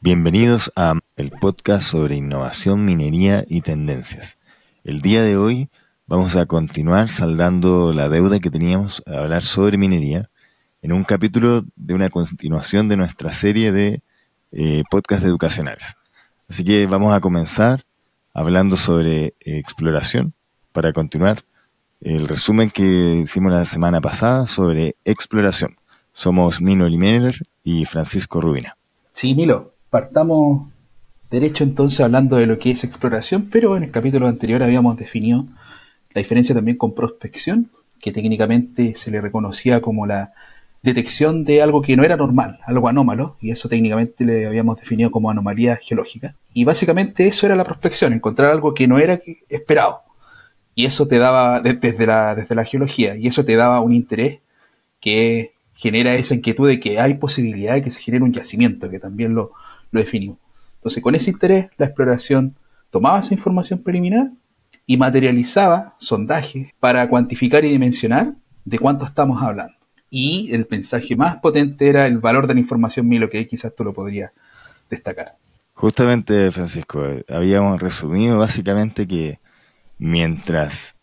Bienvenidos a el podcast sobre innovación, minería y tendencias. El día de hoy vamos a continuar saldando la deuda que teníamos a hablar sobre minería en un capítulo de una continuación de nuestra serie de eh, podcasts educacionales. Así que vamos a comenzar hablando sobre eh, exploración para continuar el resumen que hicimos la semana pasada sobre exploración. Somos Mino Limener y Francisco Rubina. Sí, Milo, partamos derecho entonces hablando de lo que es exploración, pero en el capítulo anterior habíamos definido la diferencia también con prospección, que técnicamente se le reconocía como la detección de algo que no era normal, algo anómalo, y eso técnicamente le habíamos definido como anomalía geológica. Y básicamente eso era la prospección, encontrar algo que no era esperado. Y eso te daba, desde la, desde la geología, y eso te daba un interés que genera esa inquietud de que hay posibilidad de que se genere un yacimiento, que también lo, lo definimos. Entonces, con ese interés, la exploración tomaba esa información preliminar y materializaba sondajes para cuantificar y dimensionar de cuánto estamos hablando. Y el mensaje más potente era el valor de la información Milo, que quizás tú lo podrías destacar. Justamente, Francisco, habíamos resumido básicamente que mientras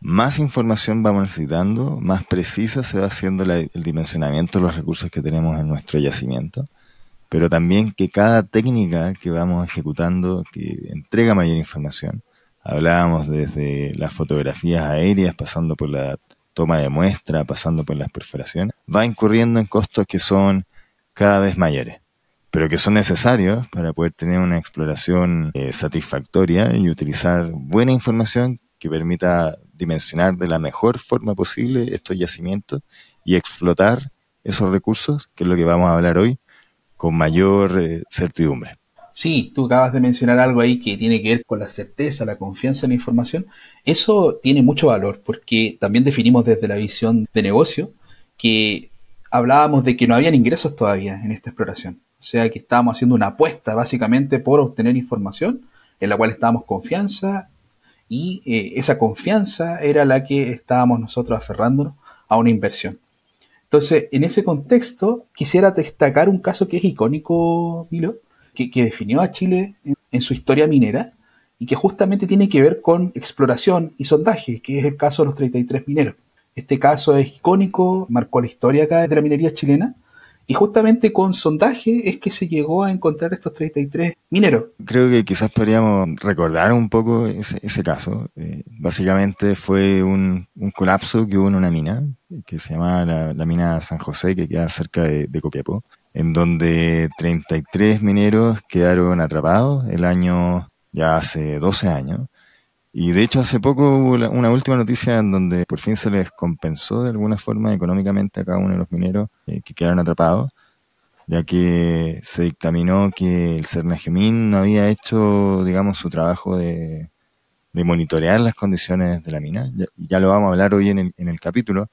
más información vamos necesitando, más precisa se va haciendo el dimensionamiento de los recursos que tenemos en nuestro yacimiento pero también que cada técnica que vamos ejecutando que entrega mayor información. Hablábamos desde las fotografías aéreas, pasando por la toma de muestra, pasando por las perforaciones, va incurriendo en costos que son cada vez mayores, pero que son necesarios para poder tener una exploración eh, satisfactoria y utilizar buena información que permita dimensionar de la mejor forma posible estos yacimientos y explotar esos recursos, que es lo que vamos a hablar hoy, con mayor eh, certidumbre. Sí, tú acabas de mencionar algo ahí que tiene que ver con la certeza, la confianza en la información. Eso tiene mucho valor porque también definimos desde la visión de negocio que hablábamos de que no habían ingresos todavía en esta exploración. O sea que estábamos haciendo una apuesta básicamente por obtener información en la cual estábamos confianza y eh, esa confianza era la que estábamos nosotros aferrándonos a una inversión. Entonces, en ese contexto, quisiera destacar un caso que es icónico, Milo, que, definió a Chile en, su historia minera y que justamente tiene que ver con exploración y sondaje, que es el caso de los 33 mineros. Este caso es icónico, marcó la historia acá de la minería chilena y justamente con sondaje es que se llegó a encontrar estos 33 mineros. Creo que quizás podríamos recordar un poco ese, caso. Eh, básicamente fue un, colapso que hubo en una mina, que se llama la, mina San José, que queda cerca de, de, Copiapó, en donde 33 mineros quedaron atrapados el año, ya hace 12 años. Y de hecho hace poco hubo una última noticia en donde por fin se les compensó de alguna forma económicamente a cada uno de los mineros eh, que quedaron atrapados, ya que se dictaminó que el Cernagemín no había hecho, digamos, su trabajo de, monitorear las condiciones de la mina. Ya, ya lo vamos a hablar hoy en el, en el capítulo,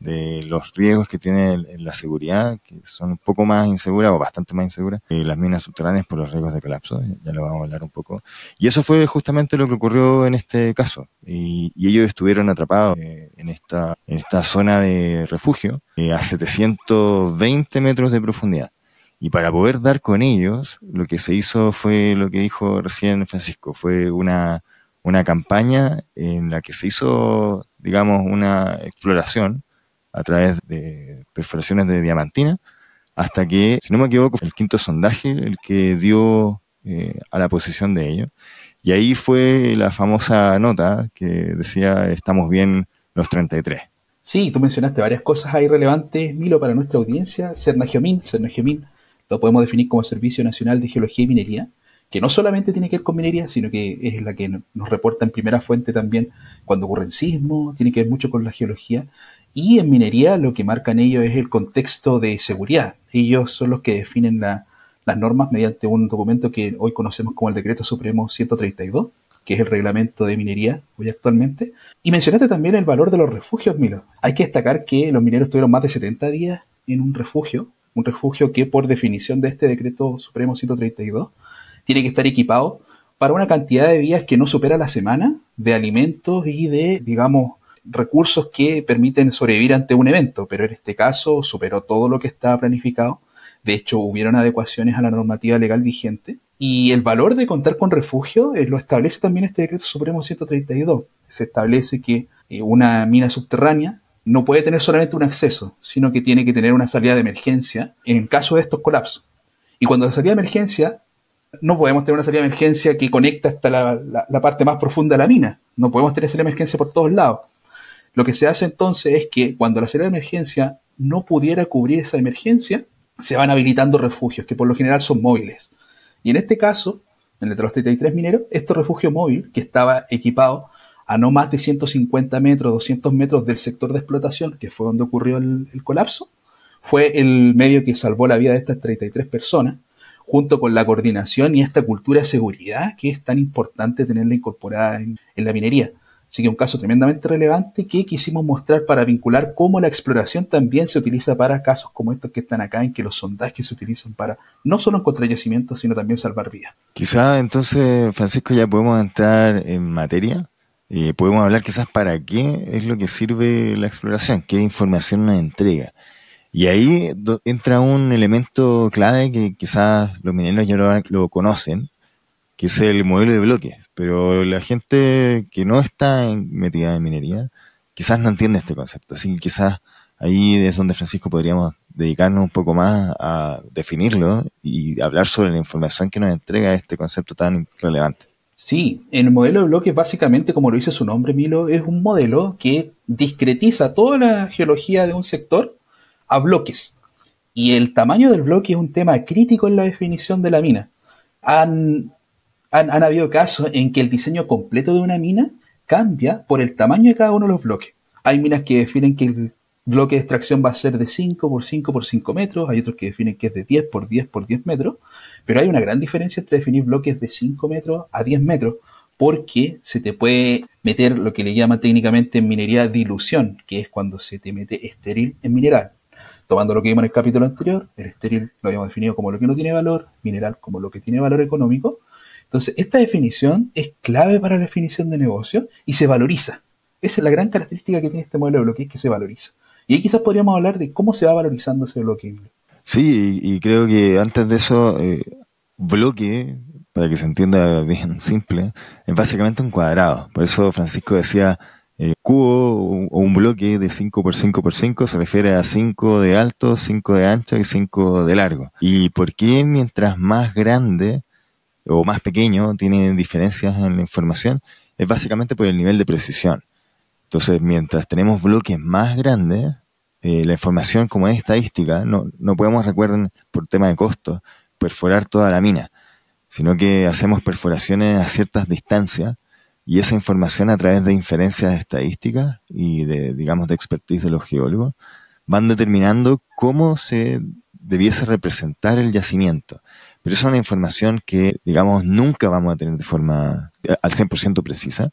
de los riesgos que tiene la seguridad, que son un poco más inseguras o bastante más inseguras que las minas subterráneas por los riesgos de colapso, ya lo vamos a hablar un poco. Y eso fue justamente lo que ocurrió en este caso. Y, ellos estuvieron atrapados eh, en, esta, en esta zona de refugio eh, a 720 metros de profundidad. Y para poder dar con ellos, lo que se hizo fue lo que dijo recién Francisco, fue una, una campaña en la que se hizo, digamos, una exploración a través de perforaciones de diamantina, hasta que, si no me equivoco, fue el quinto sondaje el que dio eh, a la posición de ellos. Y ahí fue la famosa nota que decía estamos bien los 33. Sí, tú mencionaste varias cosas ahí relevantes, Milo, para nuestra audiencia. Cernageomin, Cernageomin lo podemos definir como Servicio Nacional de Geología y Minería, que no solamente tiene que ver con minería, sino que es la que nos reporta en primera fuente también cuando ocurren sismos, tiene que ver mucho con la geología, y en minería lo que marcan ellos es el contexto de seguridad. Ellos son los que definen las normas mediante un documento que hoy conocemos como el Decreto Supremo 132, que es el reglamento de minería hoy actualmente. Y mencionaste también el valor de los refugios, Milo. Hay que destacar que los mineros tuvieron más de 70 días en un refugio, un refugio que por definición de este Decreto Supremo 132 tiene que estar equipado para una cantidad de días que no supera la semana de alimentos y de, digamos, recursos que permiten sobrevivir ante un evento, pero en este caso superó todo lo que estaba planificado De hecho, hubieron adecuaciones a la normativa legal vigente. Y el valor de contar con refugio eh, lo establece también este decreto supremo 132. Se establece que eh, una mina subterránea no puede tener solamente un acceso, sino que tiene que tener una salida de emergencia en caso de estos colapsos. Y cuando la salida de emergencia, no podemos tener una salida de emergencia que conecta hasta la, parte más profunda de la mina. No podemos tener salida de emergencia por todos lados. Lo que se hace entonces es que cuando la salida de emergencia no pudiera cubrir esa emergencia, se van habilitando refugios, que por lo general son móviles. Y en este caso, en el de los 33 mineros, este refugio móvil, que estaba equipado a no más de 150 metros, 200 metros del sector de explotación, que fue donde ocurrió el, colapso, fue el medio que salvó la vida de estas 33 personas, junto con la coordinación y esta cultura de seguridad que es tan importante tenerla incorporada en la minería. Así que un caso tremendamente relevante que quisimos mostrar para vincular cómo la exploración también se utiliza para casos como estos que están acá, en que los sondajes se utilizan para no solo encontrar yacimientos, sino también salvar vidas. Quizá entonces, Francisco, ya podemos entrar en materia. y podemos hablar quizás para qué es lo que sirve la exploración, qué información nos entrega. Y ahí entra un elemento clave que quizás los mineros ya lo conocen, que es el modelo de bloques. Pero la gente que no está metida en minería, quizás no entiende este concepto. Así que quizás ahí es donde Francisco podríamos dedicarnos un poco más a definirlo y hablar sobre la información que nos entrega este concepto tan relevante. Sí, el modelo de bloques básicamente, como lo dice su nombre, Milo, es un modelo que discretiza toda la geología de un sector a bloques. Y el tamaño del bloque es un tema crítico en la definición de la mina. Han han, habido casos en que el diseño completo de una mina cambia por el tamaño de cada uno de los bloques. Hay minas que definen que el bloque de extracción va a ser de 5 por 5 por 5 metros, hay otros que definen que es de 10 por 10 por 10 metros, pero hay una gran diferencia entre definir bloques de 5 metros a 10 metros, porque se te puede meter lo que le llama técnicamente en minería dilución, que es cuando se te mete estéril en mineral. Tomando lo que vimos en el capítulo anterior, el estéril lo habíamos definido como lo que no tiene valor, mineral como lo que tiene valor económico, entonces, esta definición es clave para la definición de negocio y se valoriza. Esa es la gran característica que tiene este modelo de bloque, es que se valoriza. Y ahí quizás podríamos hablar de cómo se va valorizando ese bloque. Sí, y, creo que antes de eso, eh, bloque, para que se entienda bien simple, es básicamente un cuadrado. Por eso Francisco decía, eh, cubo o un bloque de 5 por 5 por 5 se refiere a 5 de alto, 5 de ancho y 5 de largo. ¿Y por qué mientras más grande o más pequeño tiene diferencias en la información, es básicamente por el nivel de precisión. Entonces, mientras tenemos bloques más grandes, eh, la información como es estadística, no, no podemos, recuerden, por tema de costo, perforar toda la mina, sino que hacemos perforaciones a ciertas distancias y esa información a través de inferencias estadísticas y de, digamos, de expertise de los geólogos, van determinando cómo se debiese representar el yacimiento. Pero es una información que, digamos, nunca vamos a tener de forma eh, al 100% precisa.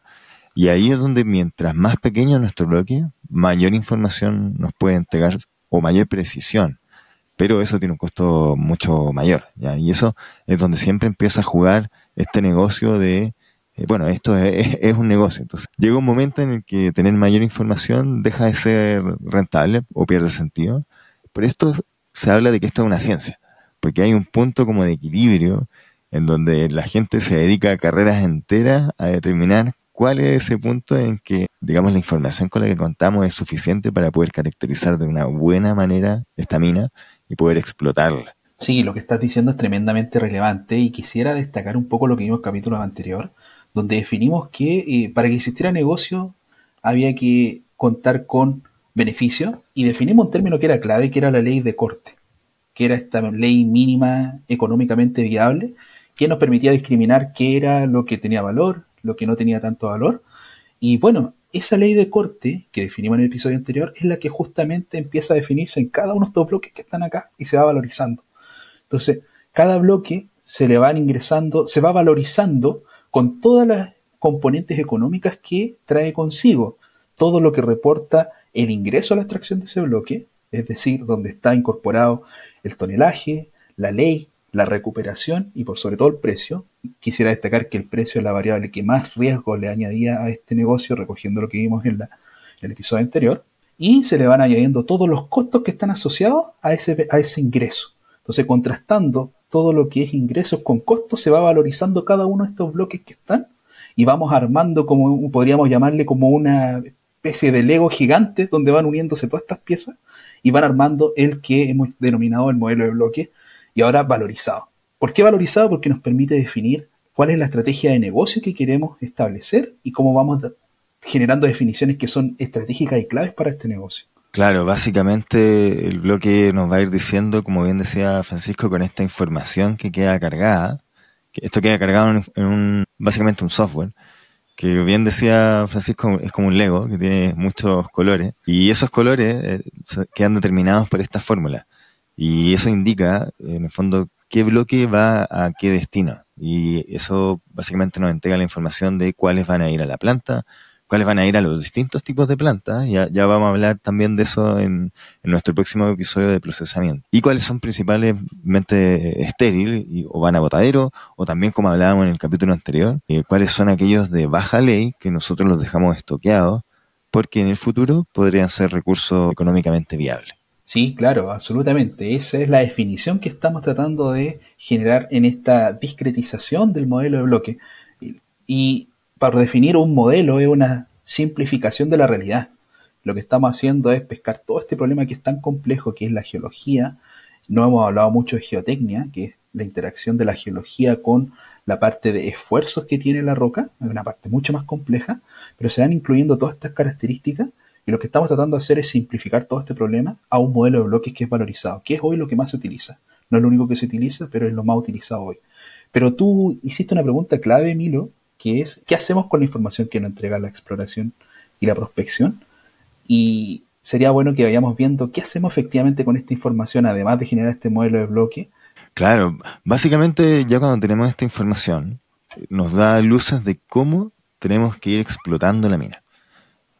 Y ahí es donde mientras más pequeño nuestro bloque, mayor información nos puede entregar o mayor precisión. Pero eso tiene un costo mucho mayor. Y eso es donde siempre empieza a jugar este negocio de, eh, bueno, esto es, es, un negocio. Entonces, llega un momento en el que tener mayor información deja de ser rentable o pierde sentido. Pero esto se habla de que esto es una ciencia porque hay un punto como de equilibrio en donde la gente se dedica a carreras enteras a determinar cuál es ese punto en que, digamos, la información con la que contamos es suficiente para poder caracterizar de una buena manera esta mina y poder explotarla. Sí, lo que estás diciendo es tremendamente relevante y quisiera destacar un poco lo que vimos en el capítulo anterior, donde definimos que eh, para que existiera negocio había que contar con beneficio y definimos un término que era clave, que era la ley de corte que era esta ley mínima económicamente viable, que nos permitía discriminar qué era lo que tenía valor, lo que no tenía tanto valor. Y bueno, esa ley de corte que definimos en el episodio anterior es la que justamente empieza a definirse en cada uno de estos bloques que están acá y se va valorizando. Entonces, cada bloque se le van ingresando, se va valorizando con todas las componentes económicas que trae consigo. Todo lo que reporta el ingreso a la extracción de ese bloque, es decir, donde está incorporado el tonelaje, la ley, la recuperación y por sobre todo el precio. Quisiera destacar que el precio es la variable que más riesgo le añadía a este negocio, recogiendo lo que vimos en, la, el episodio anterior. Y se le van añadiendo todos los costos que están asociados a ese, a ese ingreso. Entonces, contrastando todo lo que es ingresos con costos, se va valorizando cada uno de estos bloques que están y vamos armando como podríamos llamarle como una especie de Lego gigante donde van uniéndose todas estas piezas y van armando el que hemos denominado el modelo de bloque y ahora valorizado. ¿Por qué valorizado? Porque nos permite definir cuál es la estrategia de negocio que queremos establecer y cómo vamos generando definiciones que son estratégicas y claves para este negocio. Claro, básicamente el bloque nos va a ir diciendo, como bien decía Francisco, con esta información que queda cargada, que esto queda cargado en un, básicamente un software, que bien decía Francisco, es como un Lego, que tiene muchos colores, y esos colores eh, quedan determinados por esta fórmula. Y eso indica, en el fondo, qué bloque va a qué destino. Y eso básicamente nos entrega la información de cuáles van a ir a la planta, cuáles van a ir a los distintos tipos de plantas. Ya, ya vamos a hablar también de eso en, nuestro próximo episodio de procesamiento. Y cuáles son principalmente estériles o van a botadero, o también como hablábamos en el capítulo anterior, eh, cuáles son aquellos de baja ley que nosotros los dejamos estoqueados porque en el futuro podrían ser recursos económicamente viables. Sí, claro, absolutamente. Esa es la definición que estamos tratando de generar en esta discretización del modelo de bloque. Y para definir un modelo es una simplificación de la realidad. Lo que estamos haciendo es pescar todo este problema que es tan complejo, que es la geología. No hemos hablado mucho de geotecnia, que es la interacción de la geología con la parte de esfuerzos que tiene la roca, es una parte mucho más compleja, pero se van incluyendo todas estas características y lo que estamos tratando de hacer es simplificar todo este problema a un modelo de bloques que es valorizado, que es hoy lo que más se utiliza. No es lo único que se utiliza, pero es lo más utilizado hoy. Pero tú hiciste una pregunta clave, Milo, que es ¿qué hacemos con la información que nos entrega la exploración y la prospección? Y sería bueno que vayamos viendo qué hacemos efectivamente con esta información, además de generar este modelo de bloque. Claro, básicamente ya cuando tenemos esta información, nos da luces de cómo tenemos que ir explotando la mina.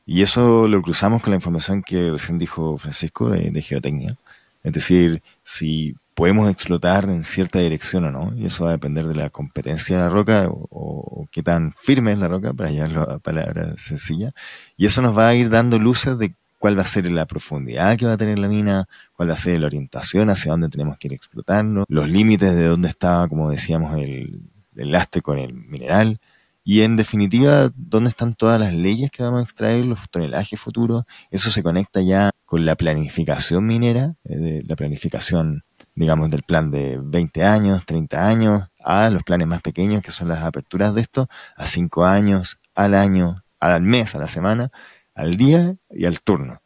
Y eso lo cruzamos con la información que recién dijo Francisco de, de geotecnia. Es decir, si podemos explotar en cierta dirección o no, y eso va a depender de la competencia de la roca o, qué tan firme es la roca, para llevarlo a palabras sencillas, y eso nos va a ir dando luces de cuál va a ser la profundidad que va a tener la mina, cuál va a ser la orientación hacia dónde tenemos que ir explotando, los límites de dónde está, como decíamos, el, el lastre con el mineral, y en definitiva, dónde están todas las leyes que vamos a extraer, los tonelajes futuros, eso se conecta ya con la planificación minera, eh, la planificación digamos, del plan de 20 años, 30 años, a los planes más pequeños, que son las aperturas de esto, a 5 años, al año, al mes, a la semana, al día y al turno.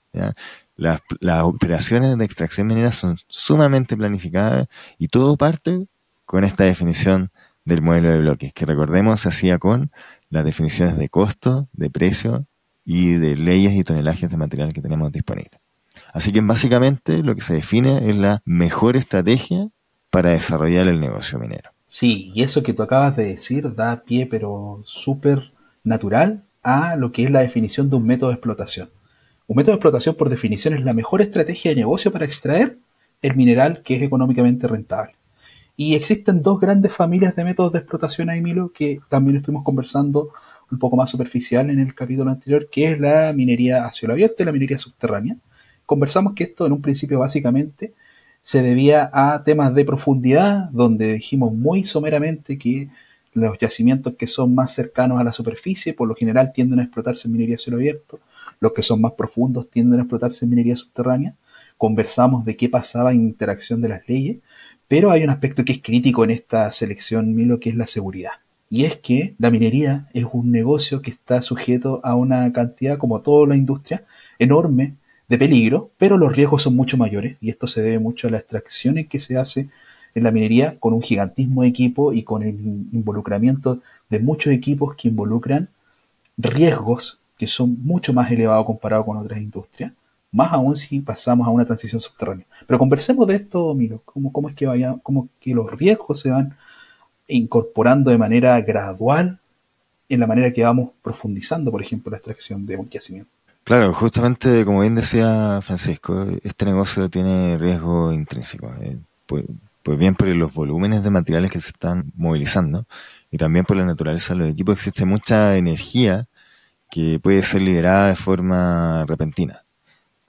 Las, las operaciones de extracción minera son sumamente planificadas y todo parte con esta definición del modelo de bloques, que recordemos se hacía con las definiciones de costo, de precio y de leyes y tonelajes de material que tenemos disponibles. Así que básicamente lo que se define es la mejor estrategia para desarrollar el negocio minero. Sí, y eso que tú acabas de decir da pie, pero súper natural, a lo que es la definición de un método de explotación. Un método de explotación, por definición, es la mejor estrategia de negocio para extraer el mineral que es económicamente rentable. Y existen dos grandes familias de métodos de explotación ahí, Milo, que también estuvimos conversando un poco más superficial en el capítulo anterior, que es la minería a cielo abierto y la minería subterránea conversamos que esto en un principio básicamente se debía a temas de profundidad, donde dijimos muy someramente que los yacimientos que son más cercanos a la superficie por lo general tienden a explotarse en minería cielo abierto, los que son más profundos tienden a explotarse en minería subterránea. Conversamos de qué pasaba en interacción de las leyes, pero hay un aspecto que es crítico en esta selección, Milo, que es la seguridad. Y es que la minería es un negocio que está sujeto a una cantidad, como toda la industria, enorme de peligro, pero los riesgos son mucho mayores y esto se debe mucho a las extracciones que se hace en la minería con un gigantismo de equipo y con el involucramiento de muchos equipos que involucran riesgos que son mucho más elevados comparado con otras industrias, más aún si pasamos a una transición subterránea. Pero conversemos de esto, Miro, cómo, cómo es que vaya, cómo que los riesgos se van incorporando de manera gradual en la manera que vamos profundizando, por ejemplo, la extracción de un yacimiento. Claro, justamente como bien decía Francisco, este negocio tiene riesgo intrínseco. Eh, pues, pues, bien por los volúmenes de materiales que se están movilizando y también por la naturaleza de los equipos existe mucha energía que puede ser liberada de forma repentina.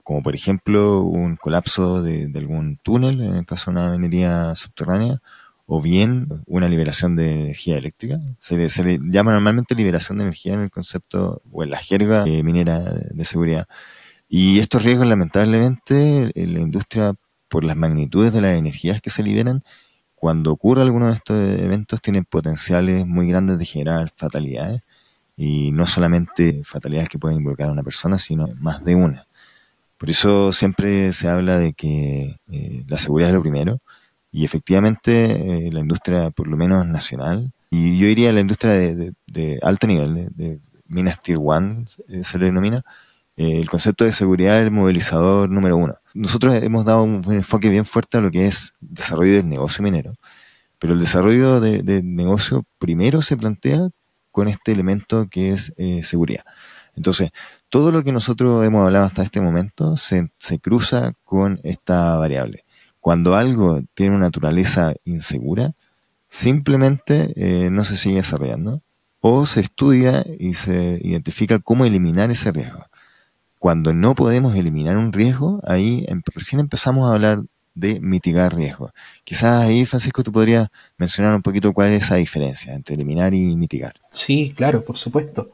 como por ejemplo un colapso de, algún túnel, en el caso de una minería subterránea, o bien una liberación de energía eléctrica. Se le, llama normalmente liberación de energía en el concepto o en la jerga eh, minera de, seguridad. Y estos riesgos, lamentablemente, en la industria, por las magnitudes de las energías que se liberan, cuando ocurre alguno de estos eventos, tienen potenciales muy grandes de generar fatalidades. Y no solamente fatalidades que pueden involucrar a una persona, sino más de una. Por eso siempre se habla de que eh, la seguridad es lo primero y efectivamente eh, la industria, por lo menos nacional, y yo diría la industria de, alto nivel, de, minas Tier 1 eh, se le denomina, el concepto de seguridad es el movilizador número uno. Nosotros hemos dado un, enfoque bien fuerte a lo que es desarrollo del negocio minero, pero el desarrollo del negocio primero se plantea con este elemento que es seguridad. Entonces, todo lo que nosotros hemos hablado hasta este momento se, cruza con esta variable. Cuando algo tiene una naturaleza insegura, simplemente eh, no se sigue desarrollando o se estudia y se identifica cómo eliminar ese riesgo. Cuando no podemos eliminar un riesgo, ahí em, recién empezamos a hablar de mitigar riesgo. Quizás ahí, Francisco, tú podrías mencionar un poquito cuál es esa diferencia entre eliminar y mitigar. Sí, claro, por supuesto.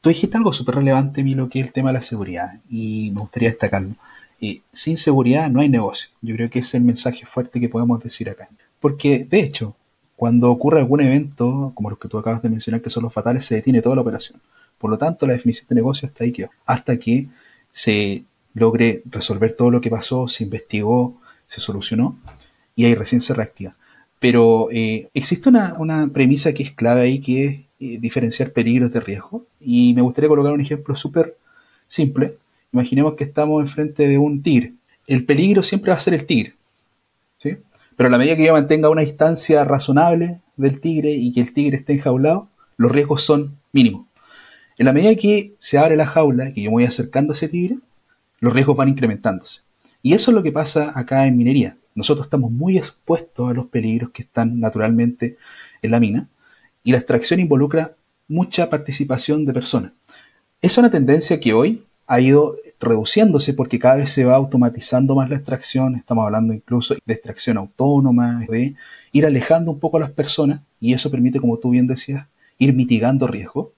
Tú dijiste algo súper relevante, Milo, que es el tema de la seguridad, y me gustaría destacarlo. Eh, sin seguridad no hay negocio. Yo creo que ese es el mensaje fuerte que podemos decir acá. Porque, de hecho, cuando ocurre algún evento, como los que tú acabas de mencionar, que son los fatales, se detiene toda la operación. Por lo tanto, la definición de negocio está ahí quedó. Hasta que se logre resolver todo lo que pasó, se investigó, se solucionó, y ahí recién se reactiva. Pero eh, existe una, una, premisa que es clave ahí, que es eh, diferenciar peligros de riesgo. Y me gustaría colocar un ejemplo súper simple. Imaginemos que estamos enfrente de un tigre. El peligro siempre va a ser el tigre. ¿sí? Pero a la medida que yo mantenga una distancia razonable del tigre y que el tigre esté enjaulado, los riesgos son mínimos. En la medida que se abre la jaula, que yo me voy acercando a ese tigre, los riesgos van incrementándose. Y eso es lo que pasa acá en minería. Nosotros estamos muy expuestos a los peligros que están naturalmente en la mina y la extracción involucra mucha participación de personas. Es una tendencia que hoy ha ido reduciéndose porque cada vez se va automatizando más la extracción, estamos hablando incluso de extracción autónoma, de ir alejando un poco a las personas y eso permite, como tú bien decías, ir mitigando riesgo,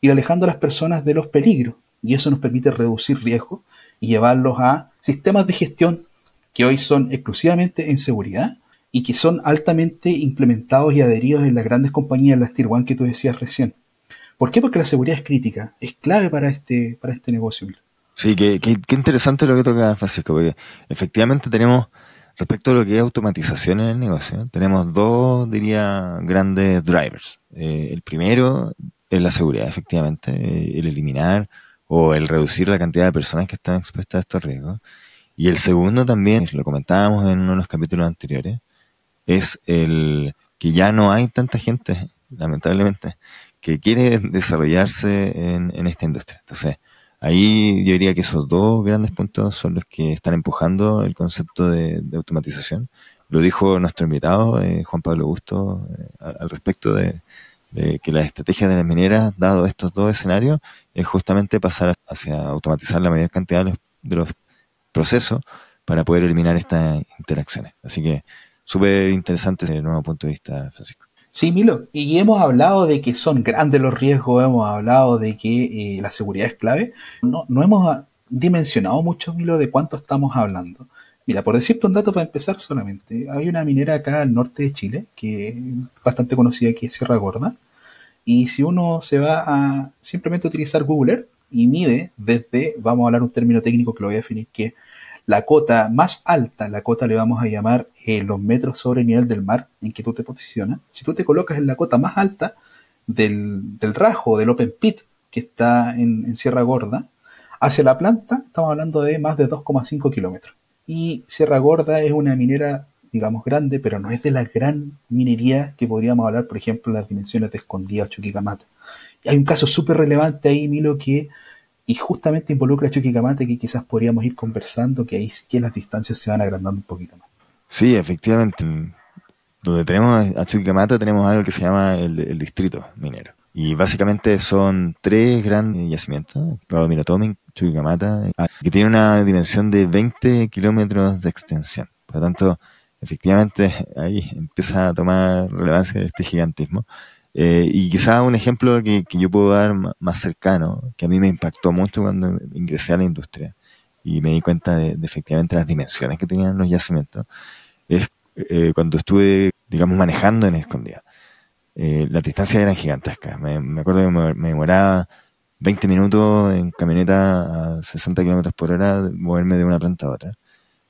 ir alejando a las personas de los peligros y eso nos permite reducir riesgo y llevarlos a sistemas de gestión que hoy son exclusivamente en seguridad y que son altamente implementados y adheridos en las grandes compañías, las Tier One que tú decías recién. ¿Por qué? Porque la seguridad es crítica, es clave para este, para este negocio. Sí, qué, qué, interesante lo que toca Francisco, porque efectivamente tenemos, respecto a lo que es automatización en el negocio, tenemos dos, diría, grandes drivers. Eh, el primero es la seguridad, efectivamente, eh, el eliminar o el reducir la cantidad de personas que están expuestas a estos riesgos. Y el segundo también, lo comentábamos en uno de los capítulos anteriores, es el que ya no hay tanta gente, lamentablemente, que quiere desarrollarse en, esta industria. Entonces, ahí yo diría que esos dos grandes puntos son los que están empujando el concepto de, automatización. Lo dijo nuestro invitado, eh, Juan Pablo Augusto, eh, al, respecto de, que la estrategia de las mineras, dado estos dos escenarios, es justamente pasar hacia automatizar la mayor cantidad de los, de los procesos para poder eliminar estas interacciones. Así que súper interesante el nuevo punto de vista, Francisco. Sí, Milo, y hemos hablado de que son grandes los riesgos, hemos hablado de que eh, la seguridad es clave. No, no hemos dimensionado mucho, Milo, de cuánto estamos hablando. Mira, por decirte un dato para empezar solamente, hay una minera acá al norte de Chile, que es bastante conocida, es Sierra Gorda, y si uno se va a simplemente utilizar Google Earth y mide desde, vamos a hablar un término técnico que lo voy a definir, que la cota más alta, la cota le vamos a llamar eh, los metros sobre el nivel del mar en que tú te posicionas. Si tú te colocas en la cota más alta del, del rajo, del open pit que está en, Sierra Gorda, hacia la planta estamos hablando de más de 2,5 kilómetros. Y Sierra Gorda es una minera, digamos, grande, pero no es de la gran minería que podríamos hablar, por ejemplo, las dimensiones de Escondida o Chuquicamata. Y hay un caso súper relevante ahí, Milo, que y justamente involucra a Chuquicamata que quizás podríamos ir conversando, que ahí sí que las distancias se van agrandando un poquito más. Sí, efectivamente. Donde tenemos a Chuquicamata tenemos algo que se llama el, distrito minero. Y básicamente son tres grandes yacimientos, Chuquicamata, que tiene una dimensión de 20 kilómetros de extensión. Por lo tanto, efectivamente ahí empieza a tomar relevancia este gigantismo. Eh, y quizá un ejemplo que, yo puedo dar más cercano, que a mí me impactó mucho cuando ingresé a la industria y me di cuenta de, efectivamente las dimensiones que tenían los yacimientos, es eh, cuando estuve, digamos, manejando en Escondida. Eh, las distancias eran gigantescas. Me, acuerdo que me, me, demoraba 20 minutos en camioneta a 60 kilómetros por hora moverme de una planta a otra.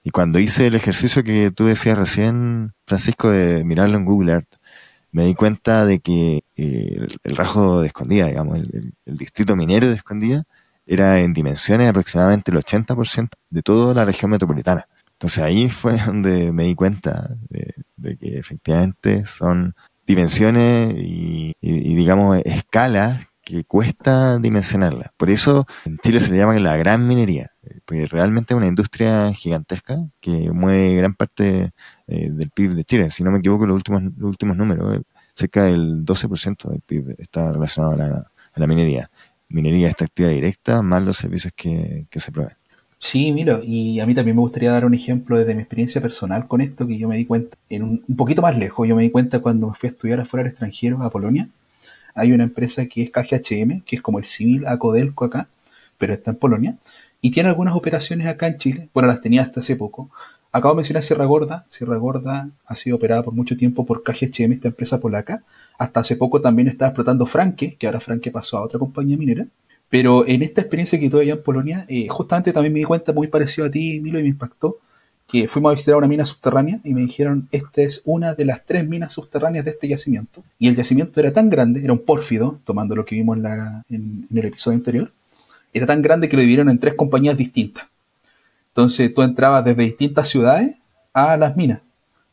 Y cuando hice el ejercicio que tú decías recién, Francisco, de mirarlo en Google Earth, me di cuenta de que eh, el, rajo de Escondida, digamos, el, distrito minero de Escondida, era en dimensiones aproximadamente el 80% de toda la región metropolitana. Entonces ahí fue donde me di cuenta de, que efectivamente son dimensiones y, digamos escalas que cuesta dimensionarlas. Por eso en Chile se le llama la gran minería, porque realmente es una industria gigantesca que mueve gran parte eh, del PIB de Chile. Si no me equivoco, los últimos, los últimos números, eh, cerca del 12% del PIB está relacionado a la, minería. Minería extractiva directa más los servicios que, se proveen. Sí, Milo, y a mí también me gustaría dar un ejemplo desde mi experiencia personal con esto, que yo me di cuenta, en un, un poquito más lejos, yo me di cuenta cuando me fui a estudiar afuera del extranjero, a Polonia, hay una empresa que es KGHM, que es como el civil Acodelco acá, pero está en Polonia, y tiene algunas operaciones acá en Chile, bueno, las tenía hasta hace poco. Acabo de mencionar Sierra Gorda, Sierra Gorda ha sido operada por mucho tiempo por KGHM, esta empresa polaca, hasta hace poco también estaba explotando Franke, que ahora Franke pasó a otra compañía minera, pero en esta experiencia que tuve allá en Polonia, eh, justamente también me di cuenta muy parecido a ti, Milo, y me impactó, que fuimos a visitar una mina subterránea y me dijeron, esta es una de las tres minas subterráneas de este yacimiento. Y el yacimiento era tan grande, era un pórfido, tomando lo que vimos en, el episodio anterior, era tan grande que lo dividieron en tres compañías distintas. Entonces tú entrabas desde distintas ciudades a las minas,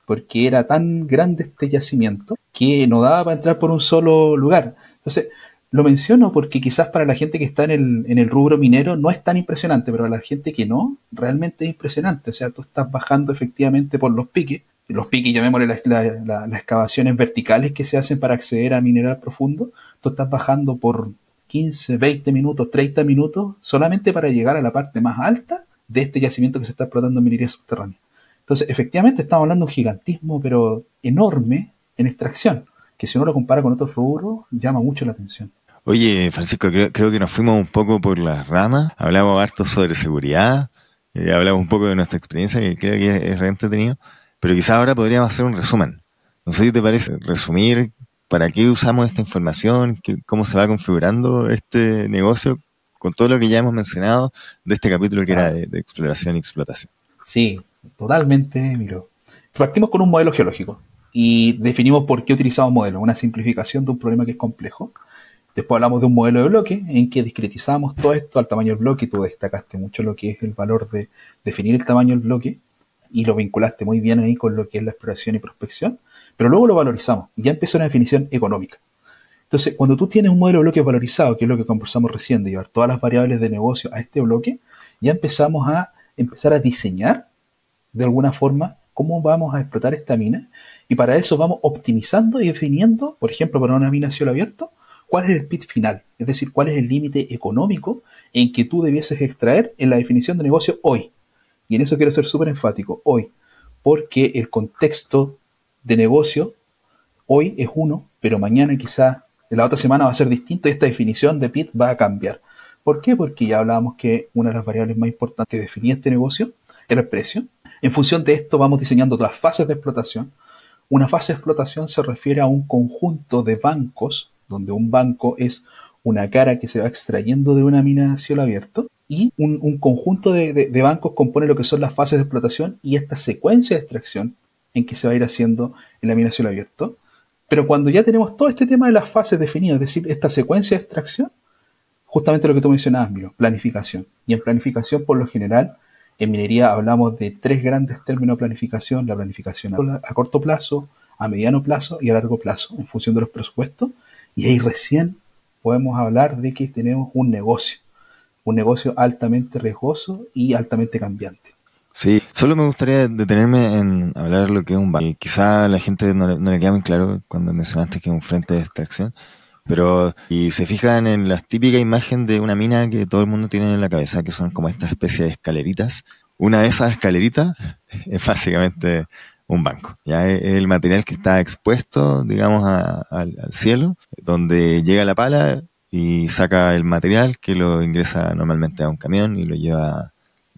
porque era tan grande este yacimiento que no daba para entrar por un solo lugar. Entonces, lo menciono porque quizás para la gente que está en el, en el rubro minero no es tan impresionante, pero para la gente que no, realmente es impresionante. O sea, tú estás bajando efectivamente por los piques, los piques, llamémosle las, las excavaciones verticales que se hacen para acceder a mineral profundo, tú estás bajando por 15, 20 minutos, 30 minutos, solamente para llegar a la parte más alta de este yacimiento que se está explotando en minería subterránea. Entonces, efectivamente estamos hablando de un gigantismo, pero enorme en extracción que si uno lo compara con otros rubros, llama mucho la atención. Oye, Francisco, creo, que nos fuimos un poco por las ramas, hablamos harto sobre seguridad, eh, hablamos un poco de nuestra experiencia, que creo que es, re entretenido, pero quizás ahora podríamos hacer un resumen. No sé si te parece resumir para qué usamos esta información, cómo se va configurando este negocio con todo lo que ya hemos mencionado de este capítulo que era de, de exploración y explotación. Sí, totalmente, miro. Partimos con un modelo geológico y definimos por qué utilizamos modelos, una simplificación de un problema que es complejo. Después hablamos de un modelo de bloque en que discretizamos todo esto al tamaño del bloque. Tú destacaste mucho lo que es el valor de definir el tamaño del bloque y lo vinculaste muy bien ahí con lo que es la exploración y prospección. Pero luego lo valorizamos ya empezó una definición económica. Entonces, cuando tú tienes un modelo de bloque valorizado, que es lo que conversamos recién, de llevar todas las variables de negocio a este bloque, ya empezamos a empezar a diseñar de alguna forma cómo vamos a explotar esta mina y para eso vamos optimizando y definiendo, por ejemplo, para una mina a cielo abierto, cuál es el PIT final, es decir, cuál es el límite económico en que tú debieses extraer en la definición de negocio hoy. Y en eso quiero ser súper enfático, hoy, porque el contexto de negocio hoy es uno, pero mañana quizás en la otra semana va a ser distinto y esta definición de PIT va a cambiar. ¿Por qué? Porque ya hablábamos que una de las variables más importantes que definía este negocio era el precio. En función de esto vamos diseñando otras fases de explotación, una fase de explotación se refiere a un conjunto de bancos, donde un banco es una cara que se va extrayendo de una mina a cielo abierto, y un, conjunto de, bancos compone lo que son las fases de explotación y esta secuencia de extracción en que se va a ir haciendo en la mina a cielo abierto. Pero cuando ya tenemos todo este tema de las fases definidas, es decir, esta secuencia de extracción, justamente lo que tú mencionabas, Miro, planificación. Y en planificación, por lo general, en minería hablamos de tres grandes términos de planificación, la planificación a corto plazo, a mediano plazo y a largo plazo, en función de los presupuestos. Y ahí recién podemos hablar de que tenemos un negocio, un negocio altamente riesgoso y altamente cambiante. Sí, solo me gustaría detenerme en hablar lo que es un banco. Quizá a la gente no, le queda muy claro cuando mencionaste que es un frente de extracción, Pero, y se fijan en la típica imagen de una mina que todo el mundo tiene en la cabeza, que son como esta especie de escaleritas. Una de esas escaleritas es básicamente un banco. Ya es el material que está expuesto, digamos, al cielo, donde llega la pala y saca el material que lo ingresa normalmente a un camión y lo lleva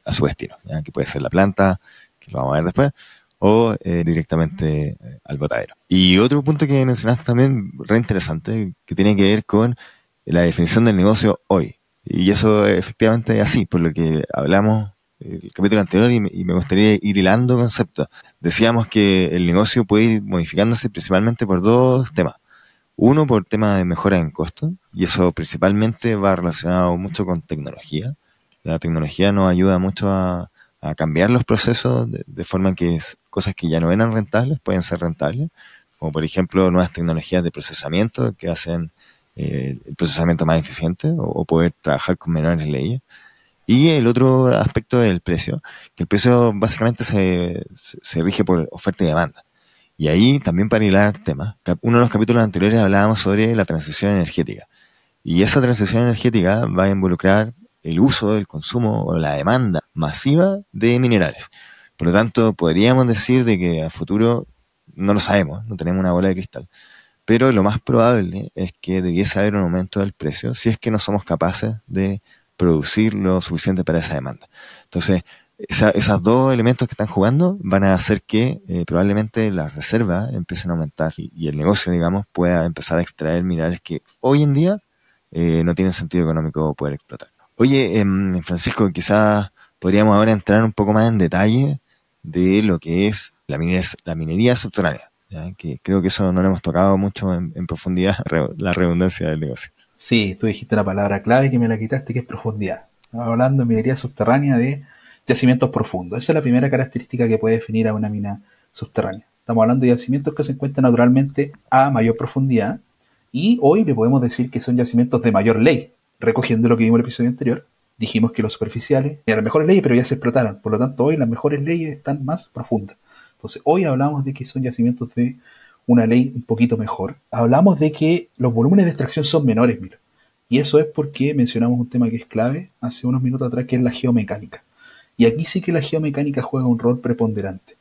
a su destino, ¿ya? que puede ser la planta, que lo vamos a ver después, o eh, directamente eh, al botadero. Y otro punto que mencionaste también, re interesante, que tiene que ver con la definición del negocio hoy. Y eso efectivamente es así, por lo que hablamos el capítulo anterior y me, gustaría ir hilando conceptos. Decíamos que el negocio puede ir modificándose principalmente por dos temas. Uno, por tema de mejora en costo, y eso principalmente va relacionado mucho con tecnología. La tecnología nos ayuda mucho a, cambiar los procesos de, forma que cosas que ya no eran rentables pueden ser rentables, como por ejemplo nuevas tecnologías de procesamiento que hacen eh, el procesamiento más eficiente o poder trabajar con menores leyes. Y el otro aspecto es el precio, que el precio básicamente se, se, rige por oferta y demanda. Y ahí también para hilar temas, uno de los capítulos anteriores hablábamos sobre la transición energética. Y esa transición energética va a involucrar el uso, el consumo o la demanda masiva de minerales. Por lo tanto, podríamos decir de que a futuro no lo sabemos, no tenemos una bola de cristal. Pero lo más probable es que debiese haber un aumento del precio si es que no somos capaces de producir lo suficiente para esa demanda. Entonces, esos dos elementos que están jugando van a hacer que eh, probablemente las reservas empiecen a aumentar y, el negocio, digamos, pueda empezar a extraer minerales que hoy en día eh, no tienen sentido económico poder explotar. Oye, em, Francisco, quizás podríamos ahora entrar un poco más en detalle de lo que es la minería, la minería subterránea, que creo que eso no lo hemos tocado mucho en profundidad, la redundancia del negocio. Sí, tú dijiste la palabra clave que me la quitaste, que es profundidad. Estamos hablando de minería subterránea de yacimientos profundos. Esa es la primera característica que puede definir a una mina subterránea. Estamos hablando de yacimientos que se encuentran naturalmente a mayor profundidad y hoy le podemos decir que son yacimientos de mayor ley. Recogiendo lo que vimos en el episodio anterior, dijimos que los superficiales eran mejores leyes, pero ya se explotaron. Por lo tanto, hoy las mejores leyes están más profundas. Entonces, hoy hablamos de que son yacimientos de una ley un poquito mejor, hablamos de que los volúmenes de extracción son menores, mira. Y eso es porque mencionamos un tema que es clave hace unos minutos atrás, que es la geomecánica. Y aquí sí que la geomecánica juega un rol preponderante.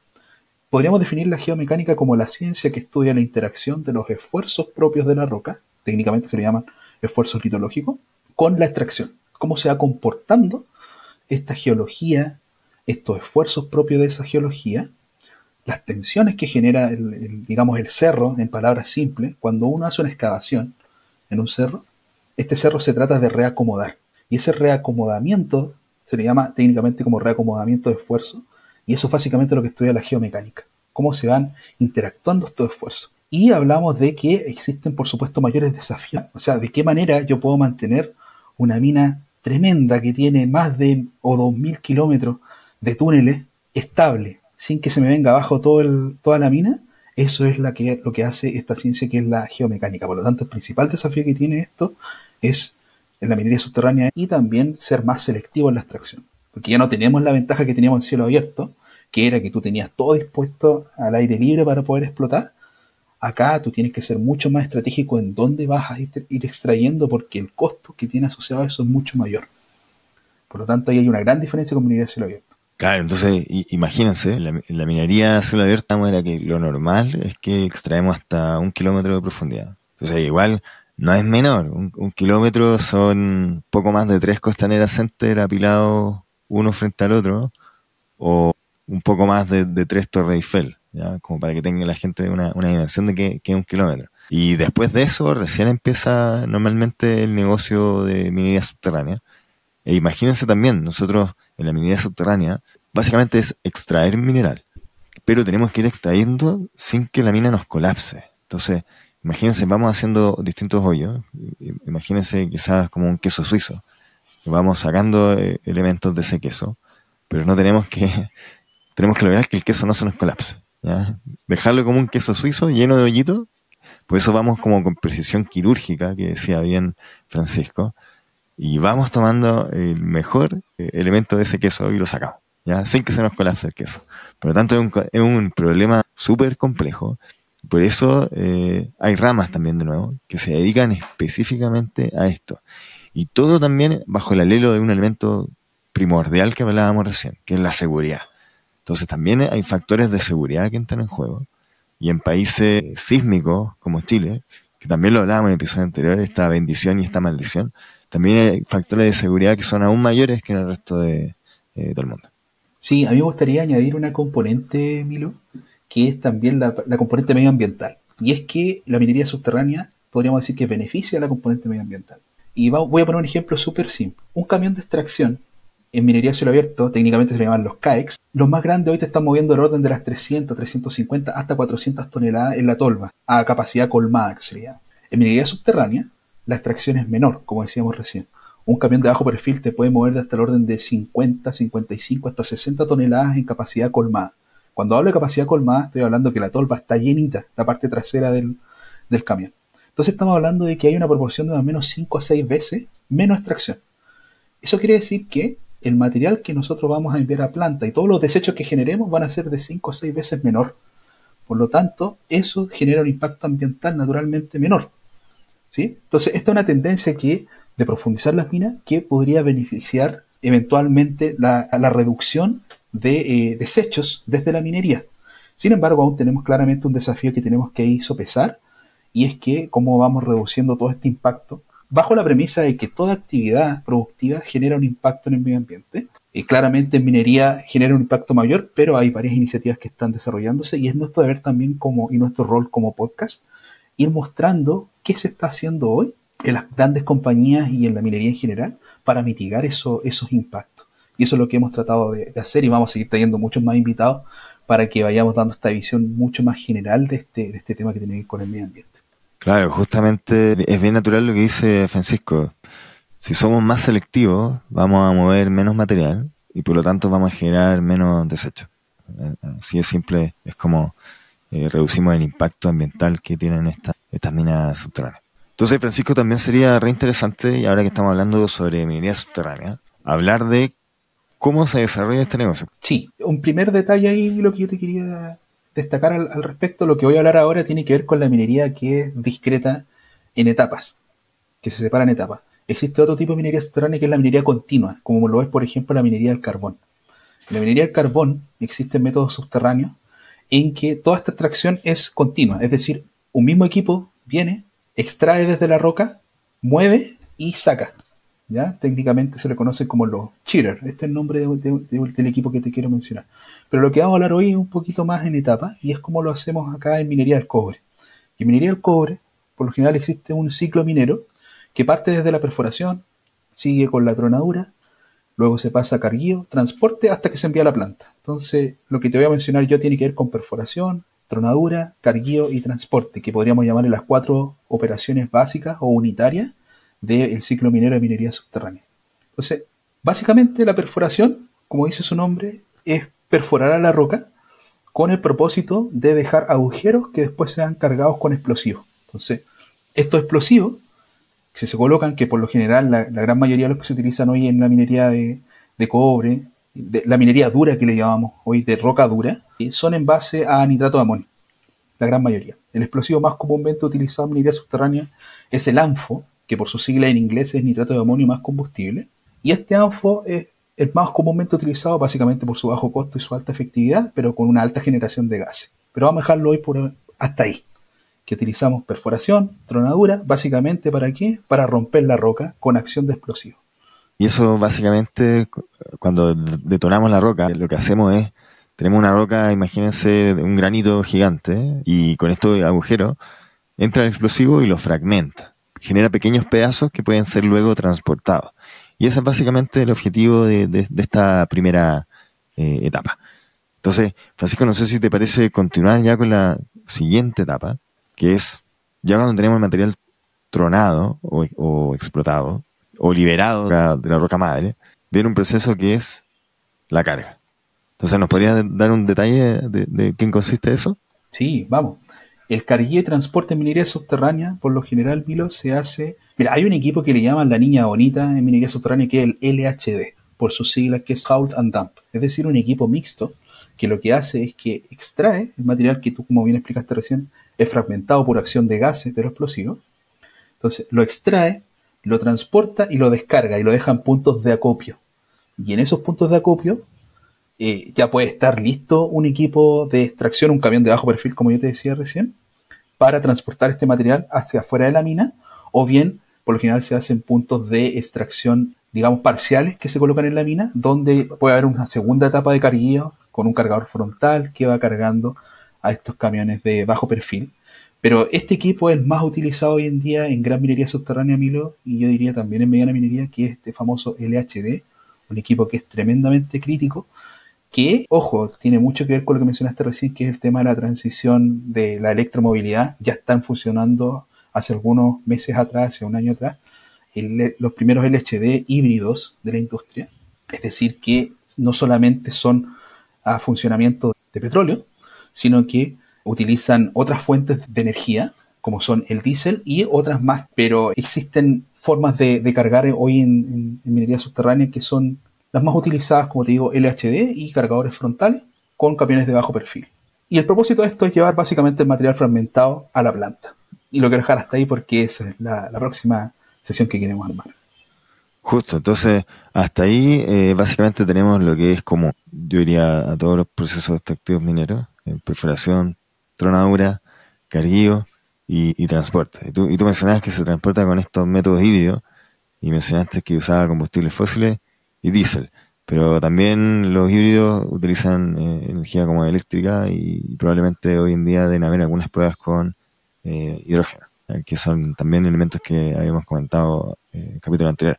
Podríamos definir la geomecánica como la ciencia que estudia la interacción de los esfuerzos propios de la roca, técnicamente se le llaman esfuerzos litológicos, con la extracción. Cómo se va comportando esta geología, estos esfuerzos propios de esa geología, las tensiones que genera, el, digamos, el cerro, en palabras simples, cuando uno hace una excavación en un cerro, este cerro se trata de reacomodar. Y ese reacomodamiento se le llama técnicamente como reacomodamiento de esfuerzo, y eso es básicamente lo que estudia la geomecánica, cómo se van interactuando estos esfuerzos. Y hablamos de que existen, por supuesto, mayores desafíos. O sea, de qué manera yo puedo mantener una mina tremenda que tiene más de o 2.000 kilómetros de túneles estable, sin que se me venga abajo todo el, toda la mina, eso es la que, lo que hace esta ciencia que es la geomecánica. Por lo tanto, el principal desafío que tiene esto es en la minería subterránea y también ser más selectivo en la extracción. Porque ya no tenemos la ventaja que teníamos en cielo abierto, que era que tú tenías todo dispuesto al aire libre para poder explotar. Acá tú tienes que ser mucho más estratégico en dónde vas a ir extrayendo porque el costo que tiene asociado a eso es mucho mayor. Por lo tanto, ahí hay una gran diferencia con minería de cielo abierto. Claro, entonces imagínense, la, la minería a cielo abierto era que lo normal es que extraemos hasta un kilómetro de profundidad. Entonces igual no es menor, un, kilómetro son poco más de tres costaneras center apilados uno frente al otro, o un poco más de, tres Torres Eiffel, ¿ya? como para que tenga la gente una, una dimensión de que, que es un kilómetro. Y después de eso recién empieza normalmente el negocio de minería subterránea. E imagínense también, nosotros en la minería subterránea, básicamente es extraer mineral, pero tenemos que ir extrayendo sin que la mina nos colapse. Entonces, imagínense, vamos haciendo distintos hoyos, imagínense quizás como un queso suizo, vamos sacando eh, elementos de ese queso, pero no tenemos que, tenemos que lograr que el queso no se nos colapse. Dejarlo como un queso suizo lleno de hoyitos, por eso vamos como con precisión quirúrgica, que decía bien Francisco, y vamos tomando el mejor eh, elemento de ese queso y lo sacamos, ¿ya? Sin que se nos colapse el queso. Por lo tanto, es un, es un problema súper complejo Por eso eh, hay ramas también de nuevo que se dedican específicamente a esto. Y todo también bajo el alelo de un elemento primordial que hablábamos recién, que es la seguridad. Entonces también hay factores de seguridad que entran en juego. Y en países sísmicos como Chile, que también lo hablábamos en el episodio anterior, esta bendición y esta maldición, también hay factores de seguridad que son aún mayores que en el resto de, eh, del mundo. Sí, a mí me gustaría añadir una componente, Milo, que es también la, componente medioambiental. Y es que la minería subterránea podríamos decir que beneficia a la componente medioambiental. Y voy a poner un ejemplo súper simple. Un camión de extracción en minería cielo abierto, técnicamente se le llaman los CAEX, los más grandes hoy te están moviendo el orden de las 300, 350 hasta 400 toneladas en la tolva, a capacidad colmada que sería. En minería subterránea, la extracción es menor, como decíamos recién. Un camión de bajo perfil te puede mover hasta el orden de 50, 55, hasta 60 toneladas en capacidad colmada. Cuando hablo de capacidad colmada, estoy hablando que la tolva está llenita, la parte trasera del, del camión. Entonces estamos hablando de que hay una proporción de más o menos 5 a 6 veces menos extracción. Eso quiere decir que el material que nosotros vamos a enviar a planta y todos los desechos que generemos van a ser de 5 o 6 veces menor. Por lo tanto, eso genera un impacto ambiental naturalmente menor. ¿sí? Entonces, esta es una tendencia que, de profundizar las minas que podría beneficiar eventualmente la, la reducción de eh, desechos desde la minería. Sin embargo, aún tenemos claramente un desafío que tenemos que sopesar y es que cómo vamos reduciendo todo este impacto bajo la premisa de que toda actividad productiva genera un impacto en el medio ambiente. Y claramente en minería genera un impacto mayor, pero hay varias iniciativas que están desarrollándose y es nuestro deber también como, y nuestro rol como podcast ir mostrando qué se está haciendo hoy en las grandes compañías y en la minería en general para mitigar eso, esos impactos. Y eso es lo que hemos tratado de, de, hacer y vamos a seguir trayendo muchos más invitados para que vayamos dando esta visión mucho más general de este, de este tema que tiene que ver con el medio ambiente. Claro, justamente es bien natural lo que dice Francisco. Si somos más selectivos, vamos a mover menos material y por lo tanto vamos a generar menos desechos. Así de simple, es como eh, reducimos el impacto ambiental que tienen estas estas minas subterráneas. Entonces, Francisco, también sería re interesante, y ahora que estamos hablando sobre minería subterránea, hablar de cómo se desarrolla este negocio. Sí, un primer detalle ahí, lo que yo te quería destacar al, respecto, lo que voy a hablar ahora tiene que ver con la minería que es discreta en etapas, que se separa en etapas. Existe otro tipo de minería subterránea que es la minería continua, como lo es, por ejemplo, la minería del carbón. En la minería del carbón existen métodos subterráneos en que toda esta extracción es continua, es decir, un mismo equipo viene, extrae desde la roca, mueve y saca. ¿ya? Técnicamente se le conoce como los cheaters. Este es el nombre del equipo que te quiero mencionar. Pero lo que vamos a hablar hoy es un poquito más en etapa y es como lo hacemos acá en minería del cobre. Y en minería del cobre, por lo general existe un ciclo minero que parte desde la perforación, sigue con la tronadura, luego se pasa a carguío, transporte hasta que se envía a la planta. Entonces, lo que te voy a mencionar yo tiene que ver con perforación, tronadura, carguío y transporte, que podríamos llamarle las cuatro operaciones básicas o unitarias del ciclo minero de minería subterránea. Entonces, básicamente la perforación, como dice su nombre, es perforará la roca con el propósito de dejar agujeros que después sean cargados con explosivos. Entonces, estos explosivos, que se colocan, que por lo general la, gran mayoría de los que se utilizan hoy en la minería de, cobre, de, la minería dura que le llamamos hoy de roca dura, son en base a nitrato de amonio, la gran mayoría. El explosivo más comúnmente utilizado en minería subterránea es el ANFO, que por su sigla en inglés es nitrato de amonio más combustible. Y este ANFO es el más comúnmente utilizado básicamente por su bajo costo y su alta efectividad, pero con una alta generación de gases. Pero vamos a dejarlo hoy por hasta ahí. Que utilizamos perforación, tronadura, básicamente para qué? Para romper la roca con acción de explosivo. Y eso básicamente, cuando detonamos la roca, lo que hacemos es, tenemos una roca, imagínense, un granito gigante, y con estos agujeros entra el explosivo y lo fragmenta. Genera pequeños pedazos que pueden ser luego transportados. Y ese es básicamente el objetivo de, esta primera eh, etapa. Entonces, Francisco, no sé si te parece continuar ya con la siguiente etapa, que es ya cuando tenemos el material tronado o, explotado o liberado de la, roca madre, viene un proceso que es la carga. Entonces, ¿nos podrías dar un detalle de, de qué consiste eso? Sí, vamos. El cargué transporte minería subterránea, por lo general, Milo, se hace Mira, hay un equipo que le llaman la niña bonita en minería subterránea que es el LHD, por sus siglas que es Halt and Dump. Es decir, un equipo mixto que lo que hace es que extrae el material que tú, como bien explicaste recién, es fragmentado por acción de gases de los explosivos. Entonces lo extrae, lo transporta y lo descarga y lo deja en puntos de acopio. Y en esos puntos de acopio eh, ya puede estar listo un equipo de extracción, un camión de bajo perfil, como yo te decía recién, para transportar este material hacia afuera de la mina, o bien, por lo general se hacen puntos de extracción, digamos, parciales que se colocan en la mina, donde puede haber una segunda etapa de carguillo con un cargador frontal que va cargando a estos camiones de bajo perfil. Pero este equipo es más utilizado hoy en día en gran minería subterránea, Milo, y yo diría también en mediana minería, que es este famoso LHD, un equipo que es tremendamente crítico, que, ojo, tiene mucho que ver con lo que mencionaste recién, que es el tema de la transición de la electromovilidad. Ya están funcionando hace algunos meses atrás, hace un año atrás, los primeros LHD híbridos de la industria. Es decir, que no solamente son a funcionamiento de petróleo, sino que utilizan otras fuentes de energía, como son el diésel y otras más, pero existen formas de, cargar hoy en, minería subterránea que son las más utilizadas, como te digo, LHD y cargadores frontales con camiones de bajo perfil. Y el propósito de esto es llevar básicamente el material fragmentado a la planta. Y lo quiero dejar hasta ahí porque esa es la, próxima sesión que queremos armar. Justo, entonces hasta ahí eh, básicamente tenemos lo que es como, yo diría, a todos los procesos extractivos mineros, perforación, tronadura, carguío y, transporte. Y tú, y tú mencionabas que se transporta con estos métodos híbridos y mencionaste que usaba combustibles fósiles y diésel. Pero también los híbridos utilizan eh, energía como eléctrica y, probablemente hoy en día deben haber algunas pruebas con eh, hidrógeno, que son también elementos que habíamos comentado en el capítulo anterior.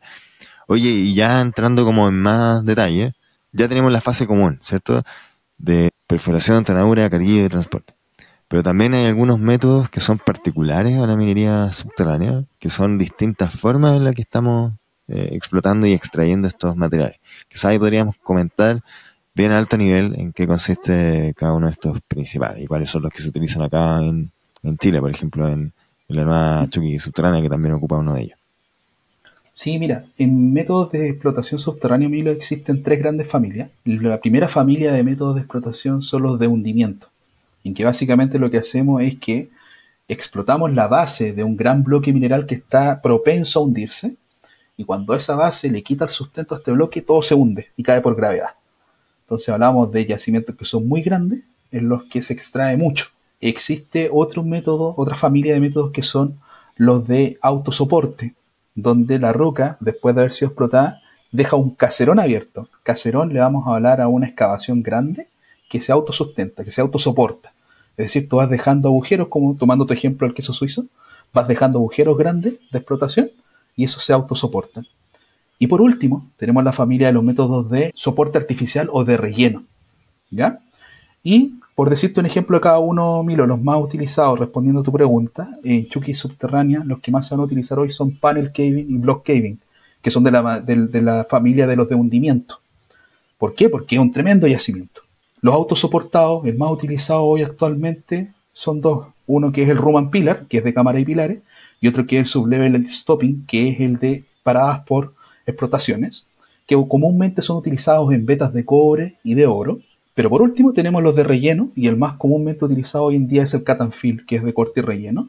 Oye, y ya entrando como en más detalle, ya tenemos la fase común, ¿cierto? De perforación, tronadura, carguillo y transporte. Pero también hay algunos métodos que son particulares a la minería subterránea, que son distintas formas en las que estamos eh, explotando y extrayendo estos materiales. Quizás ahí podríamos comentar bien a alto nivel en qué consiste cada uno de estos principales y cuáles son los que se utilizan acá en, Chile, por ejemplo, en, la nueva Chucky subterránea, que también ocupa uno de ellos. Sí, mira, en métodos de explotación subterránea, Milo, existen tres grandes familias. La primera familia de métodos de explotación son los de hundimiento, en que básicamente lo que hacemos es que explotamos la base de un gran bloque mineral que está propenso a hundirse y cuando esa base le quita el sustento a este bloque, todo se hunde y cae por gravedad. Entonces hablamos de yacimientos que son muy grandes, en los que se extrae mucho. Existe otro método, otra familia de métodos que son los de autosoporte, donde la roca, después de haber sido explotada, deja un caserón abierto. Caserón le vamos a hablar a una excavación grande que se autosustenta, que se autosoporta. Es decir, tú vas dejando agujeros, como tomando tu ejemplo el queso suizo, vas dejando agujeros grandes de explotación y eso se autosoporta. Y por último, tenemos la familia de los métodos de soporte artificial o de relleno. ¿Ya? Y por decirte un ejemplo de cada uno, Milo, los más utilizados, respondiendo a tu pregunta, en Chucky Subterránea, los que más se van a utilizar hoy son panel caving y block caving, que son de la, de la familia de los de hundimiento. ¿Por qué? Porque es un tremendo yacimiento. Los autosoportados, el más utilizado hoy actualmente, son dos. Uno que es el Roman Pillar, que es de cámara y pilares, y otro que es el sublevel stopping, que es el de paradas por explotaciones, que comúnmente son utilizados en vetas de cobre y de oro. Pero por último tenemos los de relleno, y el más comúnmente utilizado hoy en día es el cut and fill, que es de corte y relleno,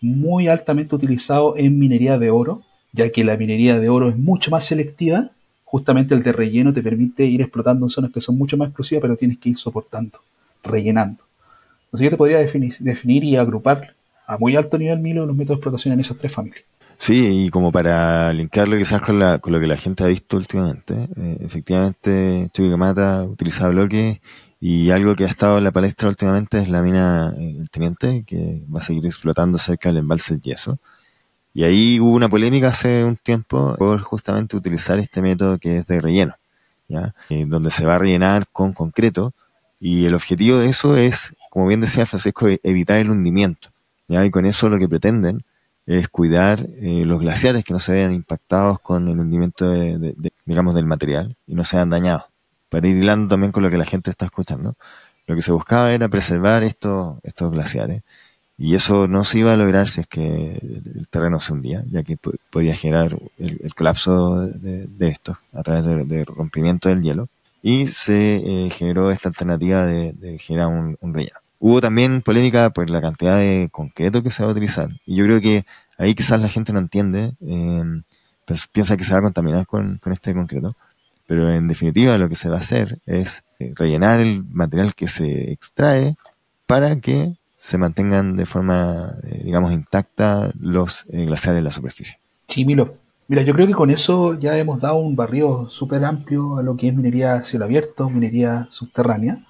muy altamente utilizado en minería de oro, ya que la minería de oro es mucho más selectiva. Justamente el de relleno te permite ir explotando en zonas que son mucho más exclusivas, pero tienes que ir soportando, rellenando. Entonces yo te podría definir, y agrupar a muy alto nivel Milo los métodos de explotación en esas tres familias. Sí, y como para linkarlo quizás con, la, con lo que la gente ha visto últimamente, eh, efectivamente Chuquicamata utiliza bloques y algo que ha estado en la palestra últimamente es la mina eh, El Teniente, que va a seguir explotando cerca del embalse del Yeso. Y ahí hubo una polémica hace un tiempo por justamente utilizar este método que es de relleno, ¿ya? Eh, donde se va a rellenar con concreto y el objetivo de eso es, como bien decía Francisco, evitar el hundimiento. Y con eso lo que pretenden es cuidar eh, los glaciares que no se vean impactados con el hundimiento de, digamos, del material y no sean dañados. Para ir hilando también con lo que la gente está escuchando, lo que se buscaba era preservar estos, estos glaciares y eso no se iba a lograr si es que el terreno se hundía, ya que podía generar el, colapso de, estos a través del rompimiento del hielo y se eh, generó esta alternativa de, generar un, un relleno. Hubo también polémica por la cantidad de concreto que se va a utilizar. Y yo creo que ahí quizás la gente no entiende, eh, pues piensa que se va a contaminar con, este concreto. Pero en definitiva lo que se va a hacer es eh, rellenar el material que se extrae para que se mantengan de forma, eh, digamos, intacta los glaciares en la superficie. Sí, Milo. Mira, yo creo que con eso ya hemos dado un barrio súper amplio a lo que es minería a cielo abierto, minería subterránea.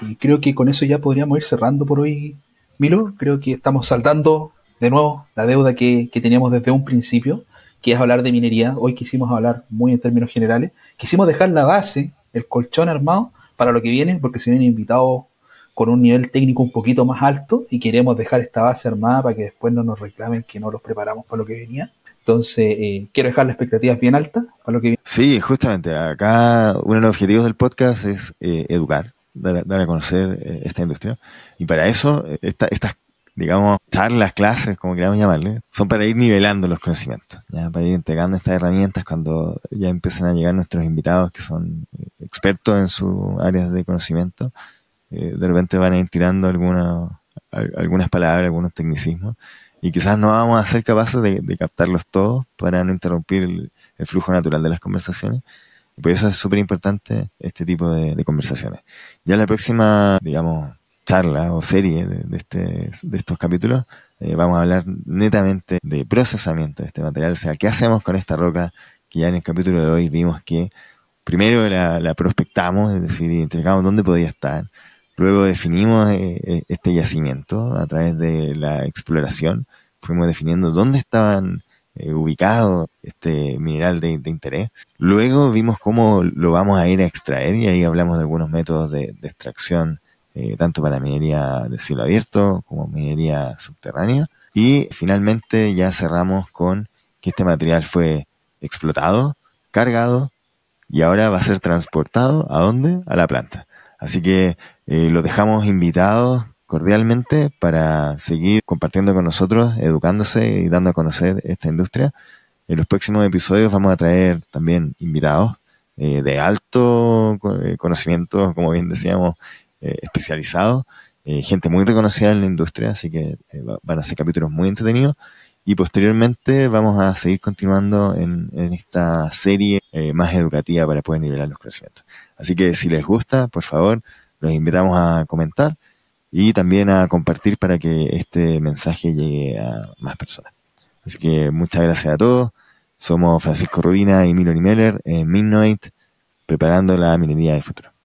Y creo que con eso ya podríamos ir cerrando por hoy, Milo. Creo que estamos saltando de nuevo la deuda que, teníamos desde un principio, que es hablar de minería. Hoy quisimos hablar muy en términos generales. Quisimos dejar la base, el colchón armado para lo que viene, porque se vienen invitados con un nivel técnico un poquito más alto y queremos dejar esta base armada para que después no nos reclamen que no los preparamos para lo que venía. Entonces, eh, quiero dejar las expectativas bien altas para lo que viene. Sí, justamente. Acá uno de los objetivos del podcast es eh, educar dar, a conocer eh, esta industria. Y para eso, eh, estas, digamos, charlas, clases, como queramos llamarle, son para ir nivelando los conocimientos, para ir entregando estas herramientas cuando ya empiezan a llegar nuestros invitados que son eh, expertos en sus áreas de conocimiento. de repente van a ir tirando algunas algunas palabras, algunos tecnicismos, y quizás no vamos a ser capaces de, captarlos todos para no interrumpir el flujo natural de las conversaciones por eso es súper importante este tipo de, conversaciones. Ya la próxima, digamos, charla o serie de, este, de estos capítulos, eh, vamos a hablar netamente de procesamiento de este material, o sea, qué hacemos con esta roca que ya en el capítulo de hoy vimos que primero la, prospectamos, es decir, identificamos dónde podía estar, luego definimos eh, eh, este yacimiento a través de la exploración, fuimos definiendo dónde estaban eh, ubicado este mineral de, interés. Luego vimos cómo lo vamos a ir a extraer y ahí hablamos de algunos métodos de, extracción, eh, tanto para minería de cielo abierto como minería subterránea. Y finalmente ya cerramos con que este material fue explotado, cargado y ahora va a ser transportado a dónde? A la planta. Así que eh, lo dejamos invitados cordialmente para seguir compartiendo con nosotros, educándose y dando a conocer esta industria. En los próximos episodios vamos a traer también invitados eh, de alto eh, conocimiento, como bien decíamos, eh, especializados, gente muy reconocida en la industria, así que van a ser capítulos muy entretenidos. Y posteriormente vamos a seguir continuando en, en esta serie más educativa para poder nivelar los conocimientos. Así que si les gusta, por favor, los invitamos a comentar y también a compartir para que este mensaje llegue a más personas. Así que muchas gracias a todos. Somos Francisco Rubina y Milo Meller en Midnight, preparando la minería del futuro.